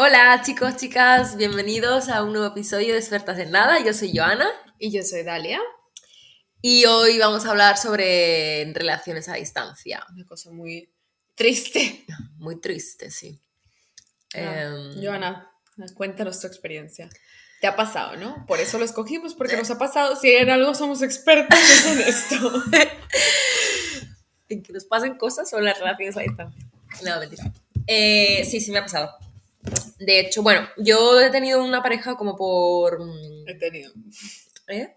Hola chicos, chicas, bienvenidos a un nuevo episodio de Expertas en Nada. Yo soy Joana Y yo soy Dalia. y hoy vamos a hablar sobre relaciones a distancia. Una cosa muy triste. Muy triste, sí. Ah, Joana, cuéntanos tu experiencia. Te ha pasado, ¿no? Por eso lo escogimos, porque nos ha pasado. Si en algo somos expertos, es en esto. en que nos pasen cosas sobre las relaciones a distancia. No, mentira. Eh, sí, sí me ha pasado. De hecho, bueno, yo he tenido una pareja como por... mm, He tenido. ¿Eh?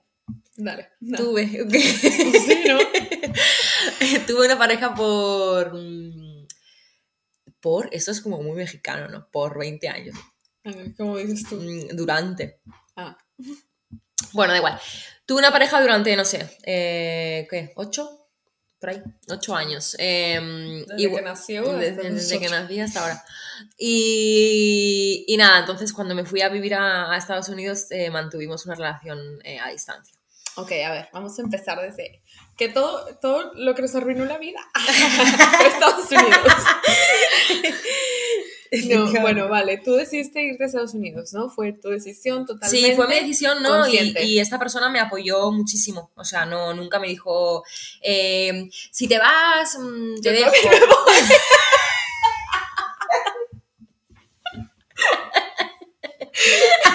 Dale. no. Tuve, ok. Sí, ¿no? Tuve una pareja por... mm, Por, esto es como muy mexicano, ¿no? Por 20 años. A ver, ¿Cómo dices tú? Mm, Durante. Ah, Bueno, da igual. Tuve una pareja durante, no sé, eh, ¿qué? ¿Ocho? Por ahí, ocho años. Em, Desde y que nació Desde, que nací hasta ahora. Y, y nada, entonces cuando me fui a vivir a, a Estados Unidos eh, mantuvimos una relación eh, a distancia. ok, a ver, vamos a empezar desde que todo, todo lo que nos arruinó la vida Estados Unidos. No, bueno, vale, tú decidiste irte a Estados Unidos, ¿no? Fue tu decisión totalmente. Sí, fue mi decisión, ¿no? Y, esta persona me apoyó muchísimo. O sea, no, nunca me dijo, eh, si te vas, mm, te Yo dejo. me voy.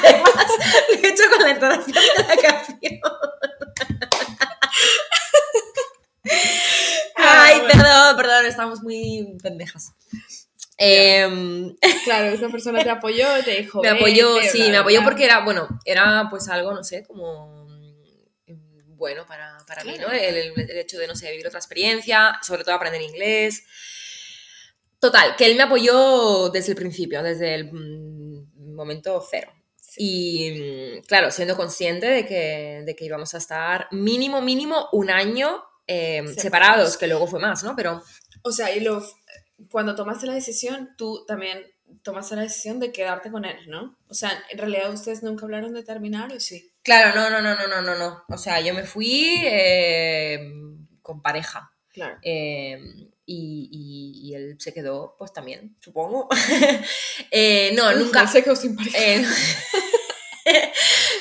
Además, lo he hecho con la entonación de la canción. Ay, bueno. perdón, perdón, estamos muy pendejas. Em, Claro, esa persona te apoyó, te dijo. me apoyó, sí, bla, me apoyó bla. porque era, bueno, era pues algo, no sé, como mm, bueno para, para mí, ¿no? El, el- el hecho de, no sé, vivir otra experiencia, sobre todo aprender inglés. Total, que él me apoyó desde el principio, desde el mm, momento cero. Y mm, claro, siendo consciente de que, de que íbamos a estar mínimo, mínimo un año eh, Separados. separados, que luego fue más, ¿no? Pero O sea, y lo, cuando tomaste la decisión, tú también tomaste la decisión de quedarte con él, ¿no? O sea, en realidad ustedes nunca hablaron de terminar, ¿o sí? Claro, no, no, no, no, no, no, no. O sea, yo me fui eh, con pareja. Claro. eh, y, y- y él se quedó, pues también, supongo. Eh, no, nunca. Se quedó sin pareja.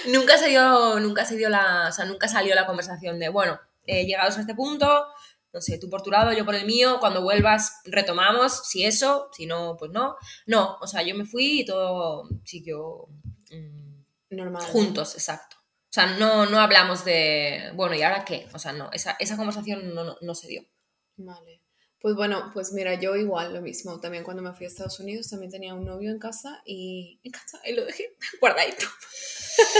nunca se dio, nunca se dio la. O sea, nunca salió la conversación de, bueno, llegados a este punto, no sé, tú por tu lado, yo por el mío, cuando vuelvas retomamos, si eso, si no, pues no. No, o sea, yo me fui y todo siguió. mm, Normal. Juntos, exacto. O sea, no, no hablamos de, bueno, ¿y ahora qué? O sea, no, esa, esa conversación no, no, no se dio. Vale. Pues bueno, pues mira, yo igual lo mismo. También cuando me fui a Estados Unidos también tenía un novio en casa y en casa y lo dejé guardadito.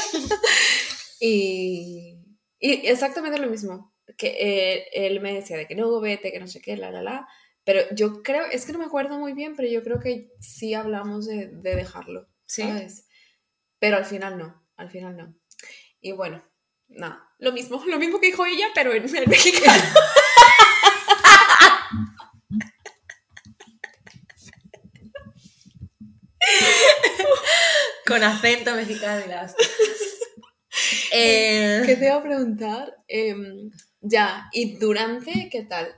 y, y exactamente lo mismo. Que eh, él me decía de que no, vete, que no sé qué, la, la, la. Pero yo creo, es que no me acuerdo muy bien, pero yo creo que sí hablamos de, de dejarlo. Sí. ¿sabes? Pero al final no, al final no. Y bueno, nada, lo mismo, lo mismo que dijo ella, pero en, en mexicano. Con acento mexicano y las... Eh, ¿Qué te iba a preguntar? Em, ya, ¿y durante qué tal?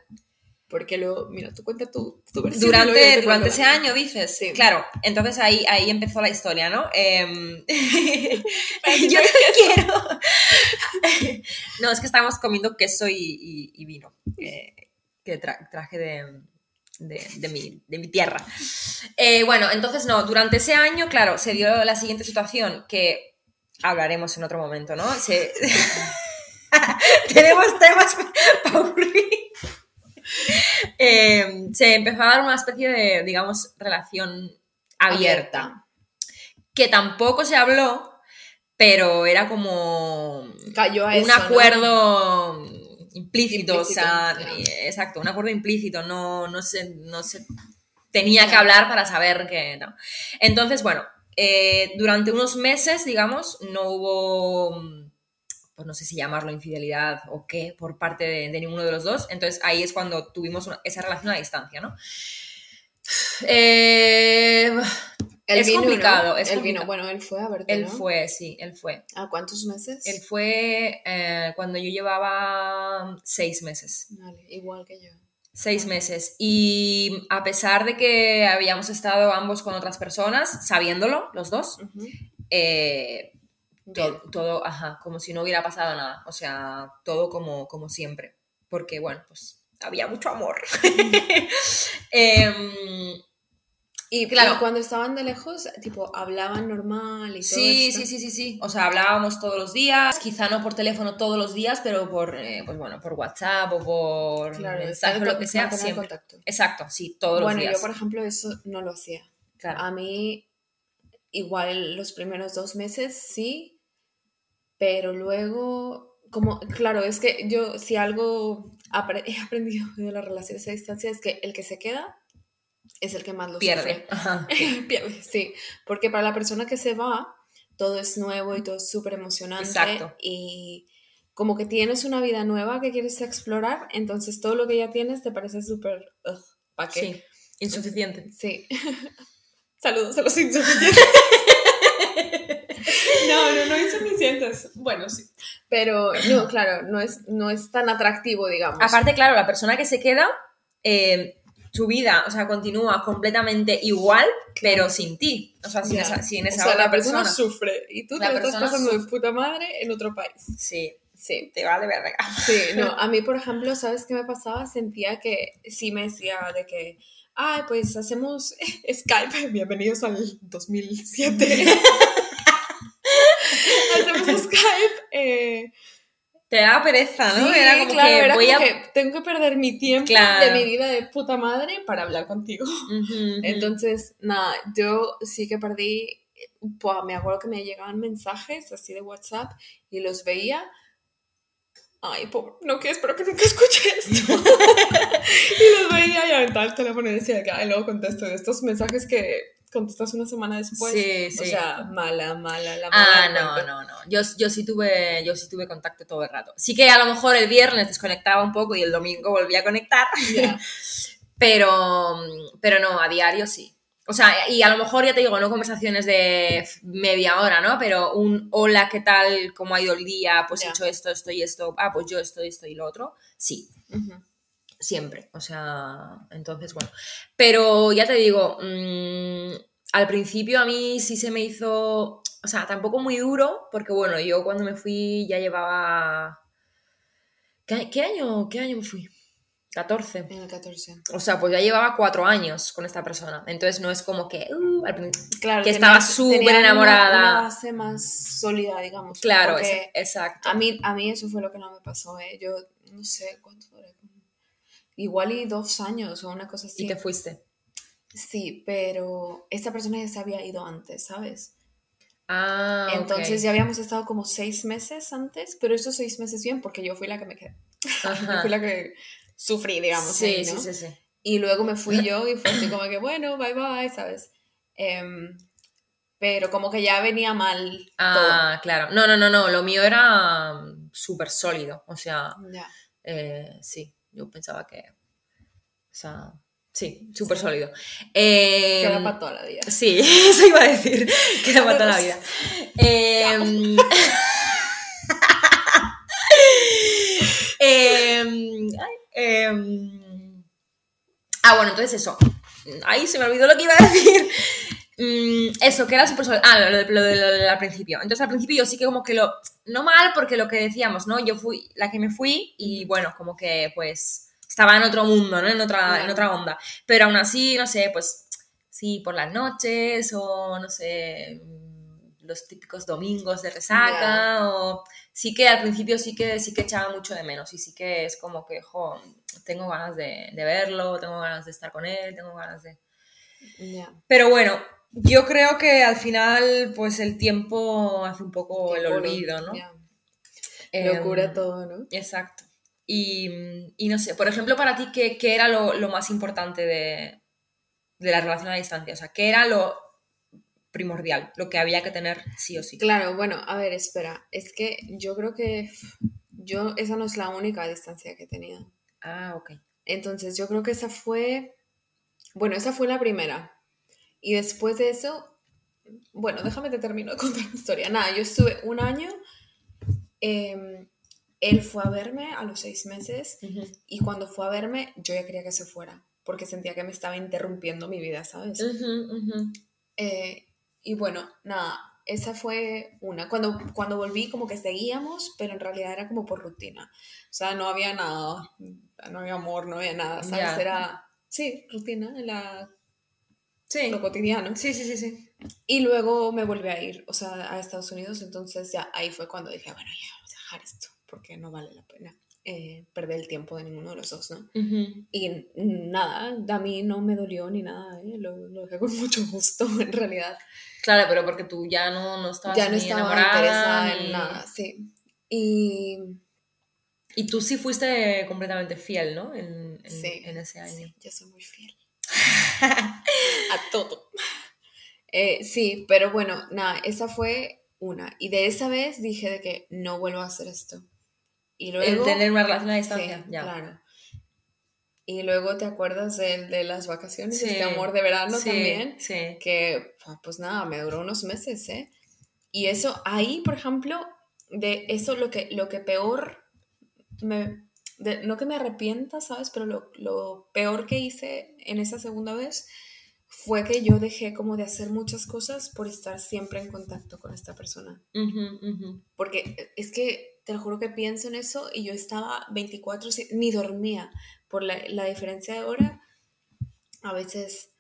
Porque luego, mira, tú cuenta tu, tu versión. durante te durante ese año, dices. Sí. Claro, entonces ahí, ahí empezó la historia, ¿no? Ay, yo te quiero. no, es que estábamos comiendo queso y, y- y vino, eh, que tra- traje de, de, de mi, de mi tierra. Eh, bueno, entonces no, durante ese año, claro, se dio la siguiente situación que hablaremos en otro momento, ¿no? Se- Tenemos temas para aburrir. Eh, se empezó a dar una especie de, digamos, relación abierta, que tampoco se habló, pero era como Cayó a un eso, ¿no? acuerdo implícito, o sea, exacto, un acuerdo implícito, no, no, se, no se tenía que hablar para saber que no. Entonces, bueno, eh, durante unos meses, digamos, no hubo, pues no sé si llamarlo infidelidad o qué, por parte de, de ninguno de los dos. Entonces ahí es cuando tuvimos una- esa relación a distancia, ¿no? Eh, Él Es vino, complicado, ¿no? es complicado. vino, bueno, él fue a verte, él ¿no? fue, sí, él fue. ¿A cuántos meses? Él fue eh, cuando yo llevaba seis meses. Vale, igual que yo. Seis meses. Y a pesar de que habíamos estado ambos con otras personas, sabiéndolo, los dos, eh. Todo, todo, ajá, como si no hubiera pasado nada. O sea, todo como, como siempre. Porque, bueno, pues había mucho amor. Em, Y Claro. y cuando estaban de lejos, tipo, hablaban normal y todo sí, esto. sí, sí, sí, sí. O sea, hablábamos todos los días, quizá no por teléfono todos los días, pero por, eh, pues bueno, por WhatsApp o por Claro, mensaje, lo que sea, siempre. contacto. Exacto, sí, todos bueno, los días. yo, por ejemplo, eso no lo hacía. Claro. A mí, igual los primeros dos meses sí, pero luego, como, claro, es que yo, si algo he aprendido de las relaciones a distancia es que el que se queda es el que más lo Pierde. sufre. Ajá. Pierde, sí. Porque para la persona que se va, todo es nuevo y todo es súper emocionante. Exacto. Y como que tienes una vida nueva que quieres explorar, entonces todo lo que ya tienes te parece súper... ¿Para qué? Sí, insuficiente. Sí. Saludos a los insuficientes. no, no, no insuficientes. Bueno, sí. Pero no, claro, no es, no es tan atractivo, digamos. Aparte, claro, la persona que se queda, eh, su vida, o sea, continúa completamente igual, pero sin ti. O sea, sin esa, sin o esa sea, otra la persona, persona. sufre y tú La te lo estás persona pasando de sufre. puta madre en otro país. Sí, Sí. te va de verga. Sí, no, a mí, por ejemplo, ¿sabes qué me pasaba? Sentía que sí me decía de que, ay, pues hacemos Skype, bienvenidos al 2007. Skype. eh, Te da pereza, ¿no? sí, era como claro, que era voy como a... que tengo que perder mi tiempo Claro. de mi vida de puta madre para hablar contigo. Entonces, nada, yo sí que perdí, me acuerdo que me llegaban mensajes así de WhatsApp y los veía. Ay, pobre, no que espero que nunca escuche esto. y los veía y aventaba el teléfono y decía que, ay, luego contesto de estos mensajes que contestas una semana después. Sí, O sí. sea, mala, mala, la mala. Ah, no, no, no. Yo, yo, sí tuve, yo sí tuve contacto todo el rato. Sí que a lo mejor el viernes desconectaba un poco y el domingo volvía a conectar, pero, pero no, a diario sí. O sea, y a lo mejor ya te digo, no conversaciones de media hora, ¿no? Pero un hola, ¿qué tal? ¿Cómo ha ido el día? Pues he hecho esto, esto y esto. Ah, pues yo esto, esto y lo otro. Sí, Ujú. Siempre. O sea, entonces, bueno. Pero ya te digo, mm, al principio a mí sí se me hizo, o sea, tampoco muy duro, porque bueno, yo cuando me fui ya llevaba... ¿Qué, qué año, qué año me fui? 14. En el 14. O sea, pues ya llevaba cuatro años con esta persona. Entonces no es como que... uh, al Claro, Que estaba súper una- enamorada. Una, base más sólida, digamos. Claro, es- exacto. a mí, a mí eso fue lo que no me pasó, ¿eh? Yo no sé cuánto. Igual y dos años o una cosa así. Y te fuiste. Sí, pero esa persona ya se había ido antes, ¿sabes? Ah. Entonces ya habíamos estado como seis meses antes, pero esos seis meses bien porque yo fui la que me quedé. Yo fui la que sufrí, digamos. Sí, ahí, sí, ¿no? sí, sí. Y luego me fui yo y fue así como que, bueno, bye bye, ¿sabes? Em, pero como que ya venía mal Ah, claro. No, no, no, no. Lo mío era súper sólido. O sea, eh, sí, yo pensaba que. O sea, sí, súper sólido. Eh, Queda para toda la vida. Sí, eso iba a decir. Queda para toda la vida. Eh, em, em, ah, bueno, entonces eso. Ahí se me olvidó lo que iba a decir. Mm, eso, que era súper. Ah, lo, lo al principio. Entonces al principio yo sí que como que lo... No mal, porque lo que decíamos, ¿no? Yo fui la que me fui y bueno, como que pues estaba en otro mundo, ¿no? En otra, en otra onda. Pero aún así, no sé, pues sí, por las noches o no sé, los típicos domingos de resaca o sí que al principio sí que sí que echaba mucho de menos y sí que es como que, jo, tengo ganas de, de verlo, tengo ganas de estar con él, tengo ganas de... Ya. Pero bueno, yo creo que al final pues el tiempo hace un poco el olvido, ¿no? ya. Lo Em, todo, ¿no? Exacto. Y, y no sé, por ejemplo, para ti, ¿qué, qué era lo, lo más importante de, de la relación a distancia? O sea, ¿qué era lo primordial, lo que había que tener sí o sí? Claro, bueno, a ver, espera. Es que yo creo que yo, esa no es la única distancia que he tenido. Ah, ok. Entonces yo creo que esa fue, bueno, esa fue la primera. Y después de eso, bueno, déjame te termino de contar la historia. Nada, yo estuve un año em, él fue a verme a los seis meses Ujú. y cuando fue a verme yo ya quería que se fuera porque sentía que me estaba interrumpiendo mi vida, ¿sabes? Ujú, ujú. Eh, y bueno, nada, esa fue una. Cuando, cuando volví como que seguíamos, pero en realidad era como por rutina. O sea, no había nada, no había amor, no había nada, ¿sabes? Ya. Era, sí, rutina, la, Sí. lo cotidiano. Sí, sí, sí, sí. Y luego me volví a ir, o sea, a Estados Unidos, entonces ya ahí fue cuando dije, bueno, ya vamos a dejar esto, porque no vale la pena eh, perder el tiempo de ninguno de los dos, ¿no? Ujú. Y nada, a mí no me dolió ni nada, ¿eh? lo, lo dejé con mucho gusto, en realidad. Claro, pero porque tú ya no, no estabas ya no ni estaba enamorada, interesada ni- en nada, sí. Y Y tú sí fuiste completamente fiel, ¿no? En, en- sí, en ese año. sí, yo soy muy fiel. a todo. Eh, sí, pero bueno, nada, esa fue una. Y de esa vez dije de que no vuelvo a hacer esto. Y El luego... tener una relación a Sí, distancia, ya. claro. Y luego te acuerdas del de las vacaciones, Sí. este amor de verano Sí, también, Sí. que pues nada, me duró unos meses, ¿eh? Y eso, ahí, por ejemplo, de eso lo que, lo que peor, me, de- no que me arrepienta, ¿sabes? Pero lo, lo peor que hice en esa segunda vez fue que yo dejé como de hacer muchas cosas por estar siempre en contacto con esta persona. Porque es que te lo juro que pienso en eso y yo estaba 24, si- ni dormía por la, la diferencia de hora. A veces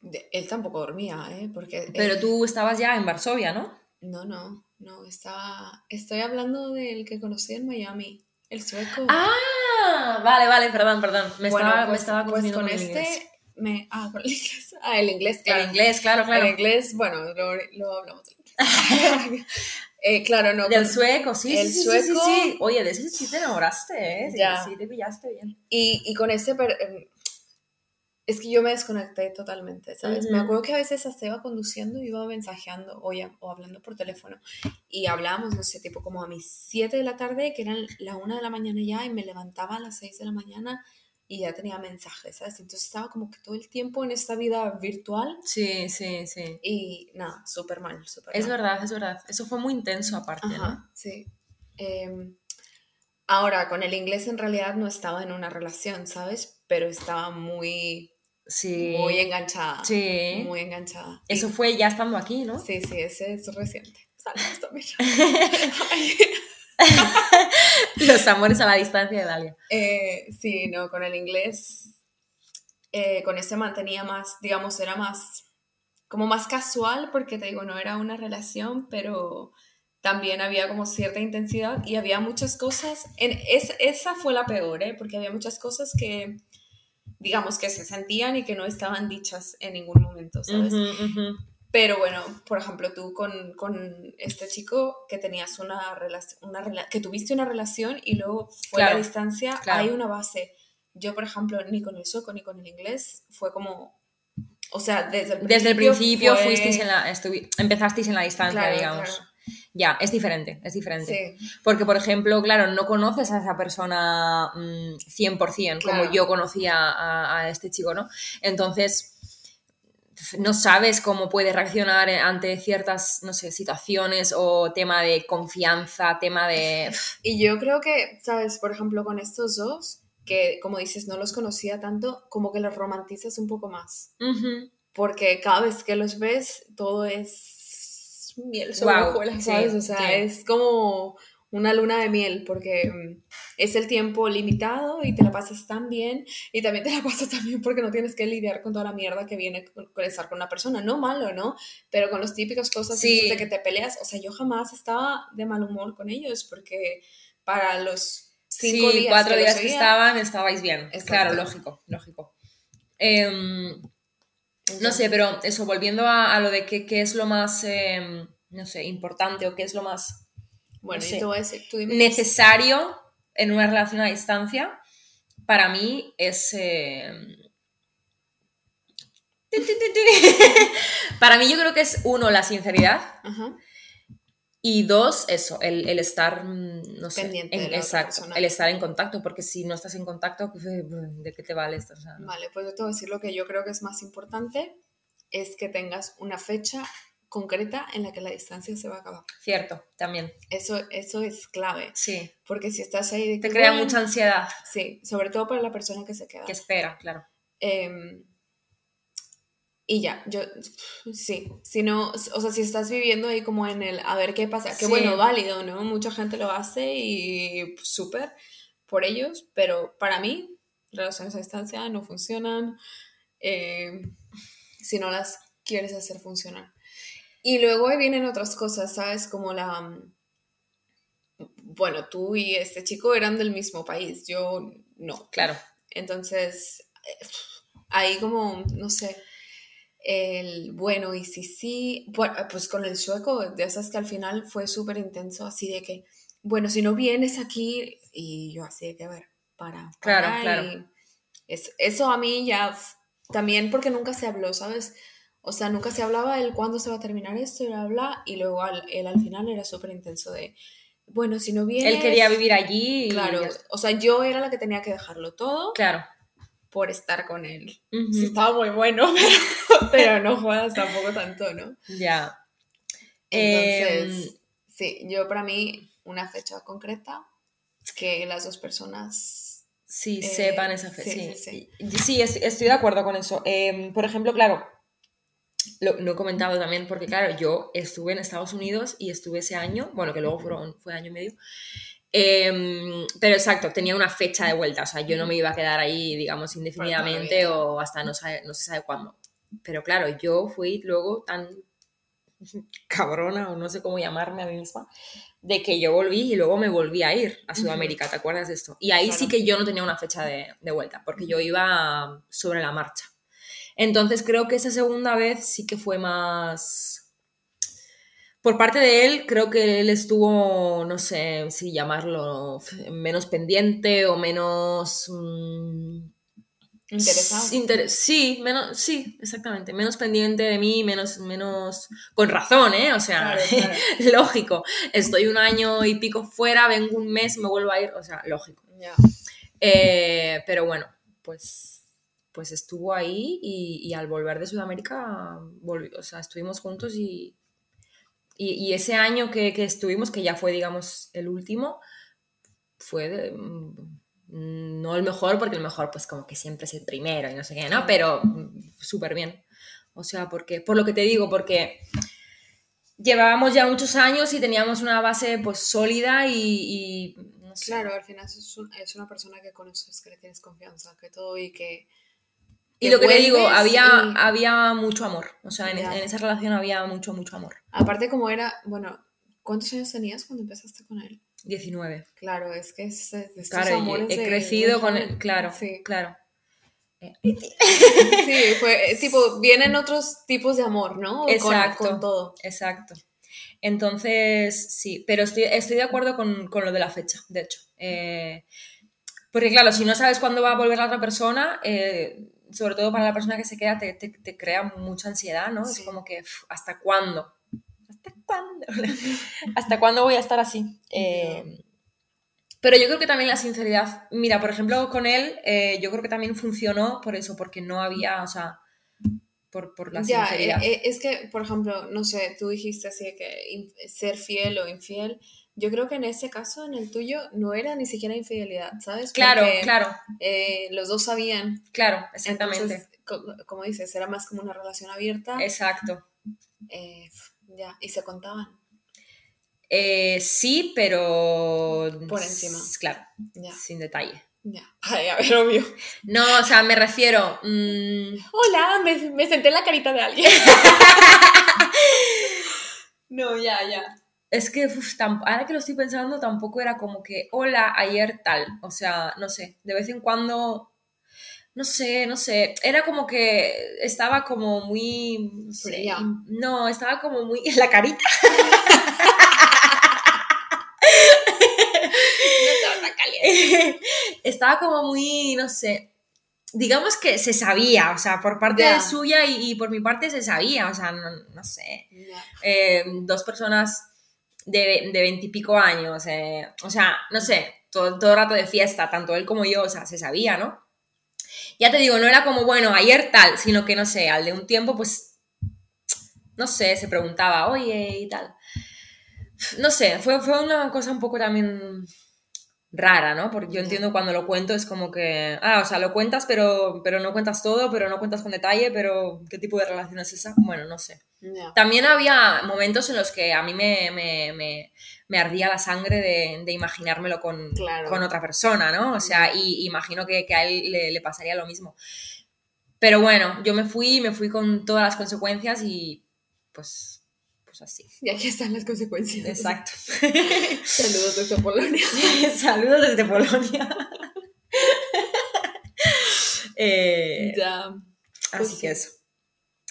de- él tampoco dormía, ¿eh? Porque Pero él- tú estabas ya en Varsovia, ¿no? no, no, no, estaba, estoy hablando del que conocí en Miami, el sueco. Ah, vale, vale, perdón, perdón. Me Bueno, estaba, me pues- estaba pues con este inglés. me, ah, con el inglés, ah, el inglés, claro. El inglés, claro, claro. El inglés, bueno, lo, lo hablamos. Eh, claro, no. Del sueco, sí, El sí, sí, sí, sueco- sí, sí. Oye, de ese sí te enamoraste, ¿eh? Sí, Ya. sí, te pillaste bien. Y, y con este, per- em, es que yo me desconecté totalmente, ¿sabes? Me acuerdo que a veces hasta iba conduciendo y iba mensajeando o, ya- o hablando por teléfono. Y hablábamos, no sé, tipo como a mis 7 de la tarde, que eran la 1 de la mañana ya, y me levantaba a las 6 de la mañana y ya tenía mensajes, ¿sabes? Entonces estaba como que todo el tiempo en esta vida virtual Sí, sí, sí. y nada, súper mal, súper Es mal. verdad, es verdad. Eso fue muy intenso aparte, ¿no? Sí. Em, ahora, con el inglés en realidad no estaba en una relación, ¿sabes? Pero estaba muy, Sí. muy enganchada. Sí. Muy enganchada. Eso fue ya estando aquí, ¿no? Sí, sí, ese es reciente. Saludos también. Los amores a la distancia de Dalia. Eh, sí, no, con el inglés, eh, con ese mantenía más, digamos, era más, como más casual, porque te digo, no era una relación, pero también había como cierta intensidad y había muchas cosas, en, es, esa fue la peor, ¿eh? porque había muchas cosas que, digamos, que se sentían y que no estaban dichas en ningún momento, ¿sabes? Ujú, ujú. Pero bueno, por ejemplo, tú con, con este chico que tenías una relación, una rela- que tuviste una relación y luego fue Claro, a distancia, claro. hay una base. Yo, por ejemplo, ni con el sueco ni con el inglés fue como, o sea, desde el principio. Desde el principio fue- fuisteis en la, empezasteis en la distancia, Claro, digamos. claro. Ya, es diferente, es diferente. Sí, Porque, por ejemplo, claro, no conoces a esa persona mm, 100%, Claro. como yo conocía a, a este chico, ¿no? Entonces, no sabes cómo puede reaccionar ante ciertas, no sé, situaciones o tema de confianza, tema de... y yo creo que, ¿sabes? Por ejemplo, con estos dos, que como dices, no los conocía tanto, como que los romantizas un poco más. Porque cada vez que los ves todo es miel sobre Guau, hojuelas, sí, ¿sabes? O sea, sí. es como una luna de miel porque mm, es el tiempo limitado y te la pasas tan bien y también te la pasas tan bien porque no tienes que lidiar con toda la mierda que viene con, con estar con una persona, no malo, ¿no? Pero con las típicas cosas Sí. de que te peleas, o sea, yo jamás estaba de mal humor con ellos porque para los cinco sí, días cuatro que días que estaban, estabais bien. Exacto. Claro, lógico, lógico. No sé, pero eso, volviendo a, a lo de qué, es lo más, em, no sé, importante o qué es lo más Bueno, no yo sé. te voy a decir, tú dime. necesario en una relación a distancia, para mí es... em, para mí yo creo que es uno, la sinceridad. Y dos, eso, el, el estar, mm, no sé, Pendiente en- de la otra exacto, persona. el estar en contacto, porque si no estás en contacto, pues, eh, ¿de qué te vale esto? O sea, no. Vale, pues yo te voy a decir lo que yo creo que es más importante, es que tengas una fecha concreta en la que la distancia se va a acabar. Cierto, también. Eso, eso es clave. Sí. Porque si estás ahí... Te crea mucha ansiedad. Sí, sobre todo para la persona que se queda. Que espera, claro. Em, y ya, yo, sí, si no, o sea, si estás viviendo ahí como en el, a ver qué pasa, que Sí. bueno, válido, ¿no? Mucha gente lo hace y súper por ellos, pero para mí, relaciones a distancia no funcionan em, si no las quieres hacer funcionar. Y luego ahí vienen otras cosas, ¿sabes? Como la... Bueno, tú y este chico eran del mismo país, yo no. Claro. Entonces, eh, ahí como, no sé, el bueno, y si sí, bueno, pues con el sueco, de esas que al final fue súper intenso, así de que, bueno, si no vienes aquí, y yo así de que, a ver, para. Claro, para, claro. y es- eso a mí ya, también porque nunca se habló, ¿sabes? O sea, nunca se hablaba el cuándo se va a terminar esto y bla, bla, y luego al- él al final era súper intenso de, bueno, si no vienes... Él quería vivir allí y Claro, o sea, yo era la que tenía que dejarlo todo Claro. por estar con él. Sí, estaba muy bueno, pero, pero no jodas tampoco tanto, ¿no? Ya. Entonces, Em, sí, yo para mí, una fecha concreta, que las dos personas... Sí, Eh, sepan esa fe. sí, Sí, sí, Y- sí, es- estoy de acuerdo con eso. Em, por ejemplo, claro, lo, lo he comentado también porque, claro, yo estuve en Estados Unidos y estuve ese año, bueno, que luego fueron, fue año y medio. Em, pero exacto, tenía una fecha de vuelta, o sea, yo no me iba a quedar ahí, digamos, indefinidamente o hasta no, sabe- no se sabe cuándo. Pero claro, yo fui luego tan cabrona o no sé cómo llamarme a mí misma, de que yo volví y luego me volví a ir a Sudamérica, ¿te acuerdas de esto? Y ahí sí que yo no tenía una fecha de, de vuelta, porque yo iba sobre la marcha. Entonces creo que esa segunda vez sí que fue más... Por parte de él, creo que él estuvo, no sé si llamarlo, menos pendiente o menos... mm, Interesado. Inter- sí, menos, sí, exactamente. Menos pendiente de mí, menos, menos. Con razón, ¿eh? O sea, Claro, claro. lógico. Estoy un año y pico fuera, vengo un mes, me vuelvo a ir. O sea, lógico. Eh, pero bueno, pues, pues estuvo ahí y, y al volver de Sudamérica, volvi- o sea, estuvimos juntos y, y, y ese año que, que estuvimos, que ya fue, digamos, el último, fue de- mm, no el mejor, porque el mejor, pues como que siempre es el primero y no sé qué, ¿no? Pero mm, súper bien. O sea, porque, por lo que te digo, porque llevábamos ya muchos años y teníamos una base pues sólida y, y no sé. Claro, al final es, un- es una persona que conoces, que le tienes confianza, que todo y que... Y lo que te digo, había, y- había mucho amor. O sea, en esa relación había mucho, mucho amor. Aparte como era, bueno, ¿cuántos años tenías cuando empezaste con él? 19. Claro, es que es estos Claro, amores he de- crecido de con él. Claro, Sí, claro. sí, fue eh, tipo, vienen otros tipos de amor, ¿no? Con- Exacto. Con, todo. Exacto. Entonces, sí, pero estoy, estoy de acuerdo con, con lo de la fecha, de hecho. Eh, porque claro, si no sabes cuándo va a volver la otra persona, eh, sobre todo para la persona que se queda, te, te- te crea mucha ansiedad, ¿no? Sí. Es como que, ¿hasta cuándo? ¿Hasta cuándo? ¿Hasta cuándo voy a estar así? Eh, pero yo creo que también la sinceridad, mira, por ejemplo, con él, eh, yo creo que también funcionó por eso, porque no había, o sea, por, por la Ya, sinceridad. eh, eh, es que, por ejemplo, no sé, tú dijiste así que ser fiel o infiel. Yo creo que en ese caso, en el tuyo, no era ni siquiera infidelidad, ¿sabes? claro, Porque, claro, eh, los dos sabían. claro, exactamente. Entonces, co- como dices, era más como una relación abierta. Exacto. eh, ya, y se contaban. Eh, sí, pero. Por encima. Claro, Ya, sin detalle. ya. Ay, a ver, obvio. No, o sea, me refiero. mm, Hola, me, me senté en la carita de alguien. no, ya, ya. es que uf, ahora que lo estoy pensando, tampoco era como que, hola, ayer tal. O sea, no sé, de vez en cuando. No sé, no sé. Era como que estaba como muy. No, sé, no, estaba como muy. La carita. estaba como muy, no sé, digamos que se sabía, o sea, por parte de suya y, y por mi parte se sabía, o sea, no, no sé, eh, dos personas de veintipico años, eh, o sea, no sé, todo, todo rato de fiesta, tanto él como yo, o sea, se sabía, ¿no? Ya te digo, no era como, bueno, ayer tal, sino que, no sé, al de un tiempo, pues, no sé, se preguntaba, oye, y tal. No sé, fue, fue una cosa un poco también rara, ¿no? Porque yo entiendo cuando lo cuento es como que, ah, o sea, lo cuentas, pero, pero no cuentas todo, pero no cuentas con detalle, pero ¿qué tipo de relación es esa? Bueno, no sé. También había momentos en los que a mí me, me, me, me ardía la sangre de, de imaginármelo con, Claro. con otra persona, ¿no? O sea, y imagino que, que a él le, le pasaría lo mismo. Pero bueno, yo me fui, me fui con todas las consecuencias y pues, pues así. Y aquí están las consecuencias. Exacto. Saludos desde Polonia. Saludos desde Polonia. Eh, Ya. así pues que eso.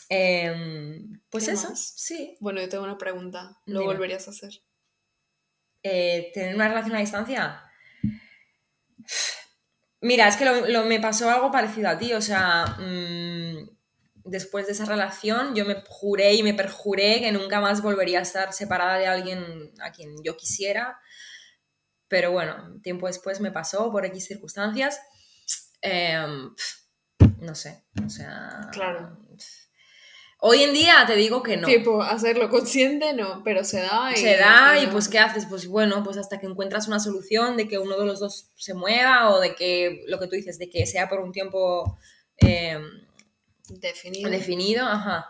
Em, pues ¿Qué eso, más? sí. Bueno, yo tengo una pregunta. ¿Lo Dime. volverías a hacer? Eh, ¿Tener una relación a distancia? Mira, es que lo, lo- me pasó algo parecido a ti, o sea, mm, después de esa relación yo me juré y me perjuré que nunca más volvería a estar separada de alguien a quien yo quisiera, pero bueno, tiempo después me pasó por X circunstancias, Em, no sé, o sea... Claro. Hoy en día te digo que no. Tipo, hacerlo consciente, no, pero se da y... se da y no. pues ¿qué haces? Pues bueno, pues hasta que encuentras una solución de que uno de los dos se mueva o de que, lo que tú dices, de que sea por un tiempo eh, Definido. definido, ajá.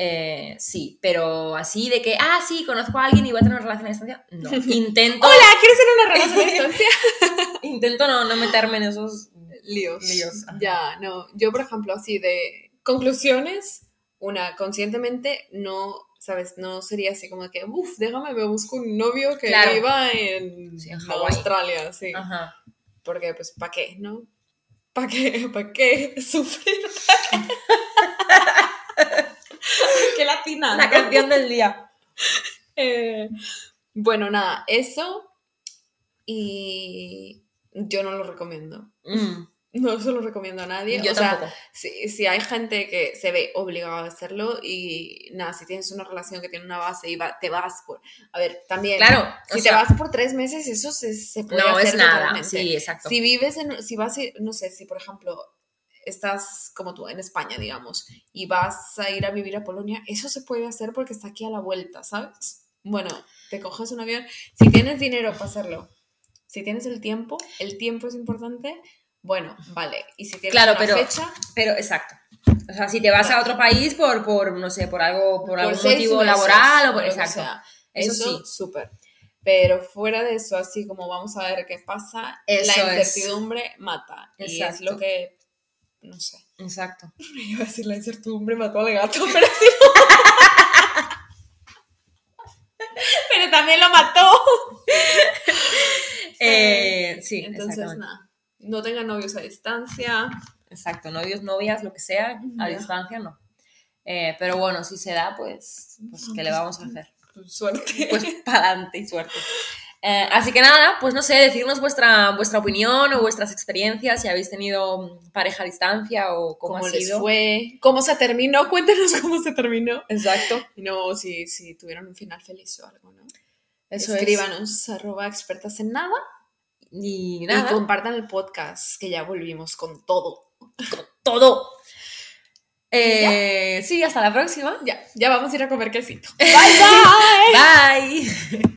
Eh, sí, pero así de que, ah, sí, conozco a alguien y voy a tener una relación a distancia, no. Intento, Hola, ¿quieres tener una relación a distancia? intento no, no meterme en esos Líos. líos. Ya, no. Yo, por ejemplo, así de conclusiones, una, conscientemente no, ¿sabes? No sería así como que, uff, déjame, me busco un novio que Claro. viva en, Sí, en. Australia, sí. Ajá. Porque, pues, ¿para qué, no? ¿Para qué? ¿Para qué sufrir? qué latina, La canción del día. Eh, bueno, nada, eso y yo no lo recomiendo. Mm, No se lo recomiendo a nadie. yo o sea, tampoco. si, si hay gente que se ve obligada a hacerlo y nada, si tienes una relación que tiene una base y va- te vas por... A ver, también... Claro, Si sea, te vas por tres meses, eso se, se puede no hacer es nada. totalmente. Sí, exacto. Si vives en, si vas, no sé, si por ejemplo estás como tú en España, digamos, y vas a ir a vivir a Polonia, eso se puede hacer porque está aquí a la vuelta, ¿sabes? Bueno, te coges un avión, si tienes dinero para hacerlo, si tienes el tiempo, el tiempo es importante, bueno, vale, y si tienes Claro, una pero- fecha, Pero, exacto. O sea, si te vas a otro país por, por no sé, por algo, por, algún motivo meses, laboral o por. Exacto. sea, Eso eso, sí. súper. Pero fuera de eso, así como vamos a ver qué pasa, Eso la es. incertidumbre mata. Y es Exacto. lo que, no sé. Exacto. Iba a decir la incertidumbre mató al gato, pero sí. pero también lo mató. Eh, sí, Entonces, nada. No tengan novios a distancia. Exacto. Novios, novias, lo que sea, a distancia no. Eh, pero bueno, si se da, pues, pues ¿qué le vamos a hacer? Suerte. Pues para adelante y suerte. Eh, así que nada, pues no sé, decirnos vuestra, vuestra opinión o vuestras experiencias, si habéis tenido mm, pareja a distancia o cómo, ¿Cómo ha les sido. fue? ¿Cómo se terminó? Cuéntenos cómo se terminó. Exacto. Y no, si, si tuvieron un final feliz o algo, ¿no? Eso Escríbanos, arroba expertas en nada. Y Y nada, compartan el podcast, que ya volvimos con todo. todo. Eh, sí, hasta la próxima. Ya, ya vamos a ir a comer quesito. Bye.